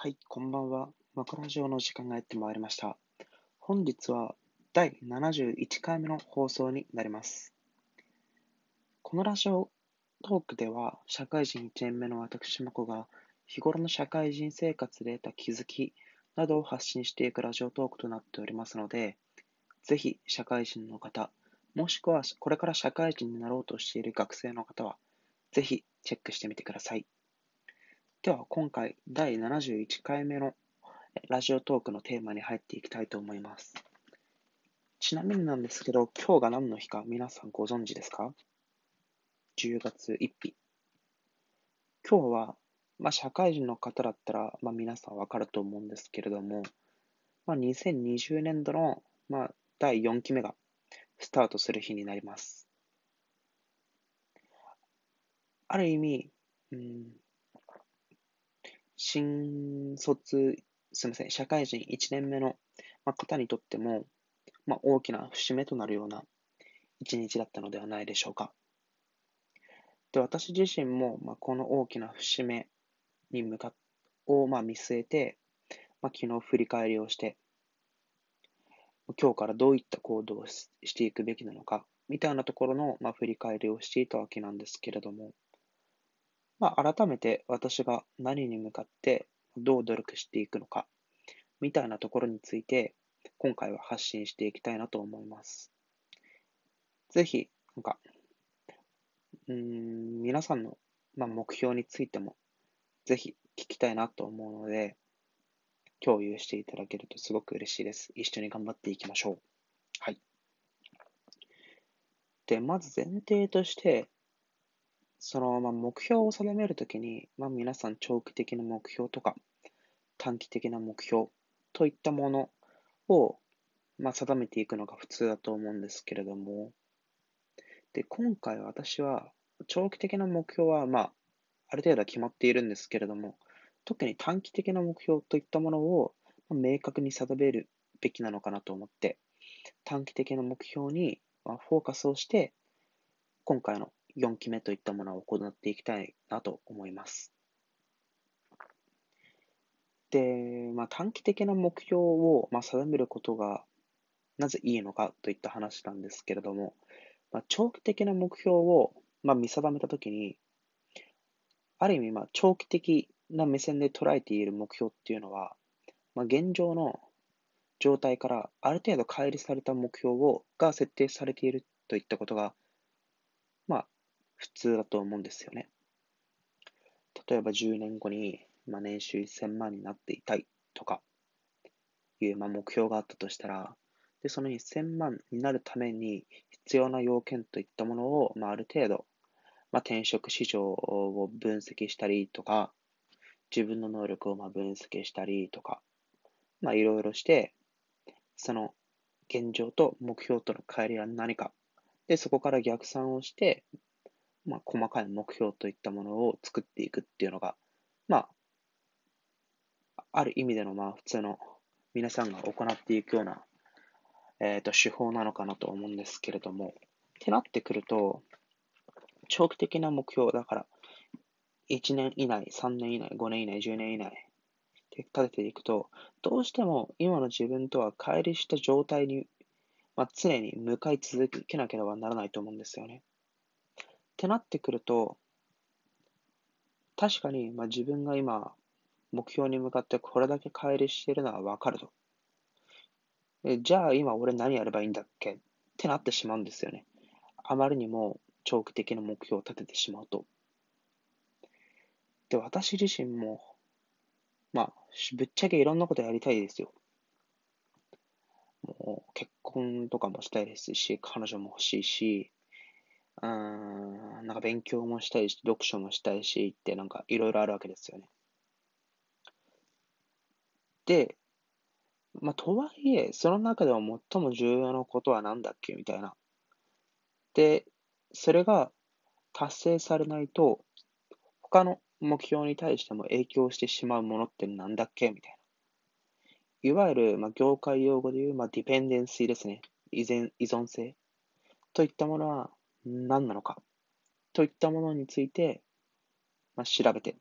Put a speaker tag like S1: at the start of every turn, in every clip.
S1: はい、こんばんは。マクラジオの時間がやってまいりました。本日は第71回目の放送になります。このラジオトークでは、社会人1年目の私マコが日頃の社会人生活で得た気づきなどを発信していくラジオトークとなっておりますので、ぜひ社会人の方、もしくはこれから社会人になろうとしている学生の方は、ぜひチェックしてみてください。では今回第71回目のラジオトークのテーマに入っていきたいと思います。ちなみになんですけど、今日が何の日か皆さんご存知ですか ?10 月1日。今日は、まあ、社会人の方だったら、まあ、皆さんわかると思うんですけれども、まあ、2020年度の、まあ、第4期目がスタートする日になります。ある意味、うん、新卒、すみません、社会人1年目の方にとっても、まあ、大きな節目となるような一日だったのではないでしょうか。で、私自身も、まあ、この大きな節目に向かを、まあ、見据えて、まあ、昨日振り返りをして、今日からどういった行動をしていくべきなのか、みたいなところの、まあ、振り返りをしていたわけなんですけれども、まあ、改めて私が何に向かってどう努力していくのか、みたいなところについて、今回は発信していきたいなと思います。ぜひ、なんか、うん、皆さんの、まあ、目標についても、ぜひ聞きたいなと思うので、共有していただけるとすごく嬉しいです。一緒に頑張っていきましょう。はい。で、まず前提として、その、まあ、目標を定めるときに、まあ、皆さん長期的な目標とか、短期的な目標といったものを、まあ、定めていくのが普通だと思うんですけれども、で、今回私は、長期的な目標は、まあ、ある程度は決まっているんですけれども、特に短期的な目標といったものを、明確に定めるべきなのかなと思って、短期的な目標に、まあ、フォーカスをして、今回の4期目といったものを行っていきたいなと思います。で、まあ、短期的な目標を、まあ、定めることがなぜいいのかといった話なんですけれども、まあ、長期的な目標を、まあ、見定めたときに、ある意味、まあ、長期的な目線で捉えている目標っていうのは、まあ、現状の状態からある程度乖離された目標をが設定されているといったことが、まあ、普通だと思うんですよね。例えば10年後に、まあ、年収1000万になっていたいとかいう、まあ、目標があったとしたら、でその1000万になるために必要な要件といったものを、まあ、ある程度、まあ、転職市場を分析したりとか、自分の能力をまあ分析したりとか、まあ、いろいろして、その現状と目標との乖離は何か、で、そこから逆算をして、まあ、細かい目標といったものを作っていくっていうのが、まあ、ある意味での、まあ、普通の皆さんが行っていくような、えっ、ー、と、手法なのかなと思うんですけれども、ってなってくると、長期的な目標、だから、1年以内、3年以内、5年以内、10年以内で立てていくと、どうしても今の自分とは乖離した状態に、まあ、常に向かい続けなければならないと思うんですよね。ってなってくると、確かに、まあ、自分が今、目標に向かってこれだけ乖離しているのはわかると。えじゃあ今俺何やればいいんだっけ？ってなってしまうんですよね。あまりにも長期的な目標を立ててしまうと。で、私自身も、まあ、ぶっちゃけいろんなことやりたいですよ。もう結婚とかもしたいですし、彼女も欲しいし、うん、なんか勉強もしたいし、読書もしたいしってなんかいろいろあるわけですよね。で、まあ、とはいえ、その中でも最も重要なことは何だっけみたいな。で、それが達成されないと、他の目標に対しても影響してしまうものって何だっけみたいな。いわゆる、まあ、業界用語で言う、まあ、ディペンデンシーですね。依依存性といったものは何なのかといったものについて、まあ、調べて。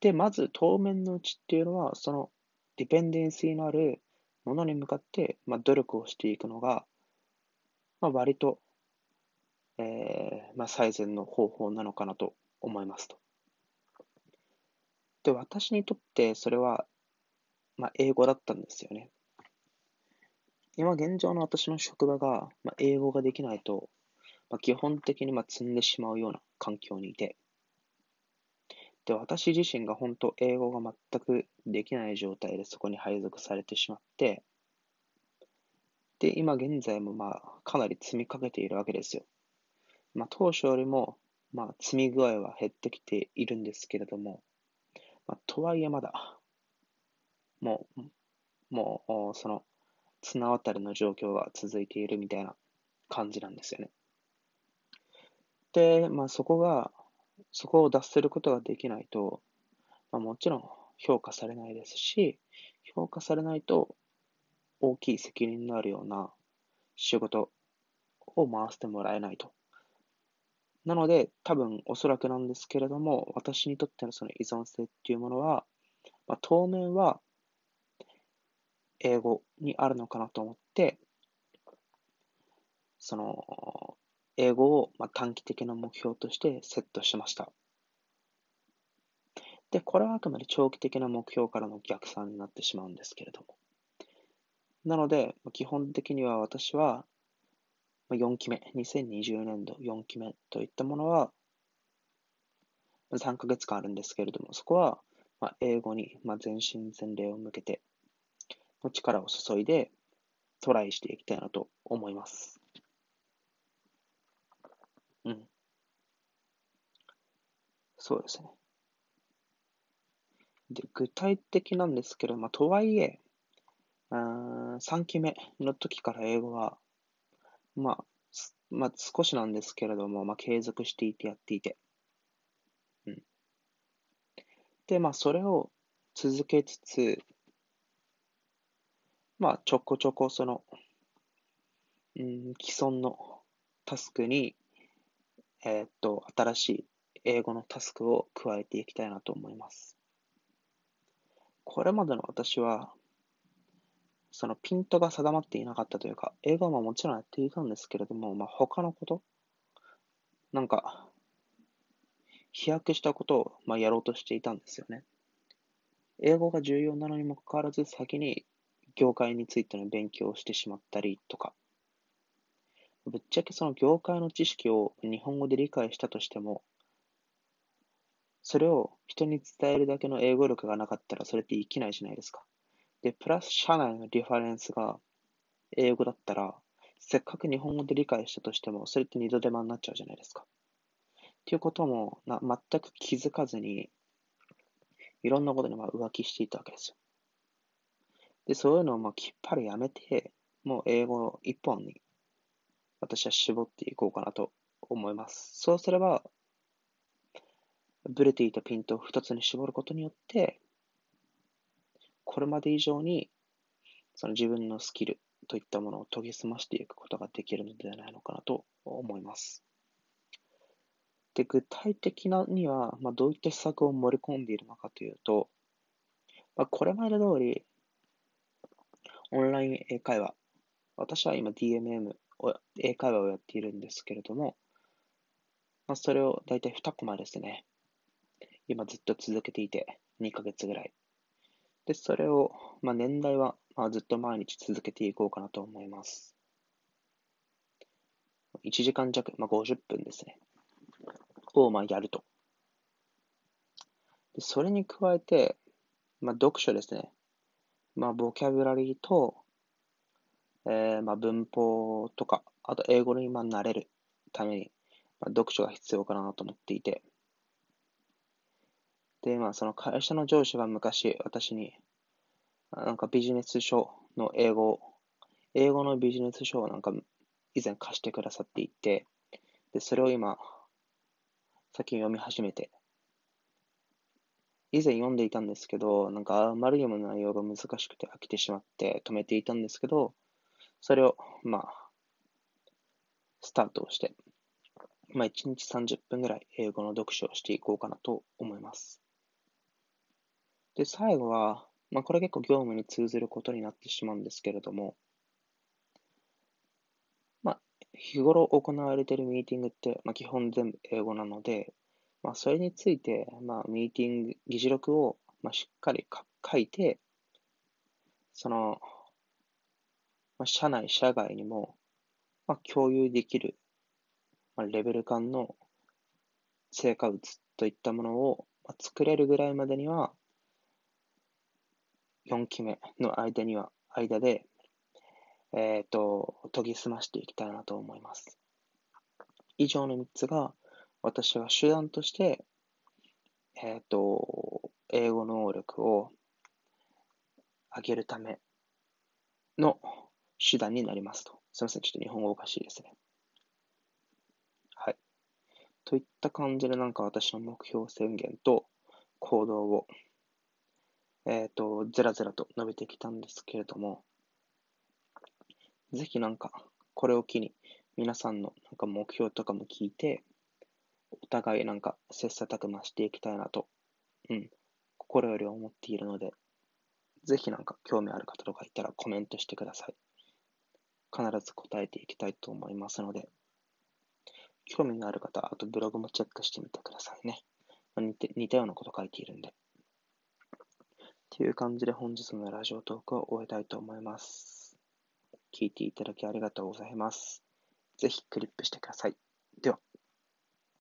S1: で、まず当面のうちっていうのは、そのディペンデンシーのあるものに向かって、まあ、努力をしていくのが、まあ、割と、えー、まあ、最善の方法なのかなと思いますと。で、私にとってそれは、まあ、英語だったんですよね。今現状の私の職場が、まあ、英語ができないと、まあ、基本的にまあ積んでしまうような環境にいて、で、私自身が本当英語が全くできない状態でそこに配属されてしまって、で、今現在もまあかなり積みかけているわけですよ。まあ当初よりもまあ積み具合は減ってきているんですけれども、まあ、とはいえまだ、もう、もう、その、綱渡りの状況が続いているみたいな感じなんですよね。で、まあそこが、そこを脱することができないと、まあ、もちろん評価されないですし、評価されないと大きい責任のあるような仕事を回してもらえないと。なので、多分おそらくなんですけれども、私にとってのその依存性っていうものは、まあ、当面は英語にあるのかなと思って、その、英語をま短期的な目標としてセットしました。で、これはあくまで長期的な目標からの逆算になってしまうんですけれども。なので、基本的には私は4期目、2020年度4期目といったものは、3ヶ月間あるんですけれども、そこは英語に全身全霊を向けて、の力を注いでトライしていきたいなと思います。うん。そうですね。で、具体的なんですけど、まあ、とはいえ、あ3期目の時から英語は、まあ、まあ、少しなんですけれども、まあ、継続していてやっていて。うん。で、まあ、それを続けつつ、まあ、ちょこちょこその、うん、既存のタスクにえー、っと、新しい英語のタスクを加えていきたいなと思います。これまでの私は、そのピントが定まっていなかったというか、英語はもちろんやっていたんですけれども、まあ、他のこと、なんか、飛躍したことを、まあ、やろうとしていたんですよね。英語が重要なのにもかかわらず、先に業界についての勉強をしてしまったりとか、ぶっちゃけその業界の知識を日本語で理解したとしても、それを人に伝えるだけの英語力がなかったらそれって生きないじゃないですか。で、プラス社内のリファレンスが英語だったら、せっかく日本語で理解したとしても、それって二度手間になっちゃうじゃないですか。っていうこともな全く気づかずに、いろんなことにま浮気していたわけですよ。で、そういうのをまあきっぱりやめて、もう英語一本に私は絞っていこうかなと思います。そうすれば、ブレていたピントを2つに絞ることによって、これまで以上にその自分のスキルといったものを研ぎ澄ましていくことができるのではないのかなと思います。で、具体的なには、まあ、どういった施策を盛り込んでいるのかというと、まあ、これまで通り、オンライン英会話、私は今 DMM を英会話をやっているんですけれども、まあ、それを大体2コマですね。今ずっと続けていて、2ヶ月ぐらい。で、それを、まあ、年代は、まあ、ずっと毎日続けていこうかなと思います。1時間弱、まあ、50分ですね。を、まあ、やると。でそれに加えて、まあ、読書ですね。まあ、ボキャブラリーと、えー、まあ、文法とか、あと英語に今慣れるために、まあ、読書が必要かなと思っていて、で、まあ、その会社の上司は昔、私に、なんかビジネス書の英語、英語のビジネス書をなんか以前貸してくださっていて、で、それを今、先読み始めて、以前読んでいたんですけど、なんかあまりにも内容が難しくて飽きてしまって止めていたんですけど、それを、まあ、スタートをして、まあ、1日30分ぐらい英語の読書をしていこうかなと思います。で、最後は、まあ、これ結構業務に通ずることになってしまうんですけれども、まあ、日頃行われているミーティングって、まあ、基本全部英語なので、まあ、それについて、まあ、ミーティング、議事録を、まあ、しっかり書いて、その、まあ、社内、社外にも、まあ、共有できる、まあ、レベル感の成果物といったものを、まあ、作れるぐらいまでには、4期目の間には、間で、えっ、ー、と、研ぎ澄ましていきたいなと思います。以上の3つが、私は手段として、えっ、ー、と、英語能力を上げるための手段になりますと。すみません、ちょっと日本語おかしいですね。はい。といった感じで、なんか私の目標宣言と行動を、えっ、ー、と、ずらずらと述べてきたんですけれども、ぜひなんか、これを機に、皆さんのなんか目標とかも聞いて、お互いなんか切磋琢磨していきたいなと、うん、心より思っているので、ぜひなんか興味ある方とかいたらコメントしてください。必ず答えていきたいと思いますので、興味のある方、あとブログもチェックしてみてくださいね。似て似たようなこと書いているんで。っていう感じで本日のラジオトークを終えたいと思います。聞いていただきありがとうございます。ぜひクリップしてください。では。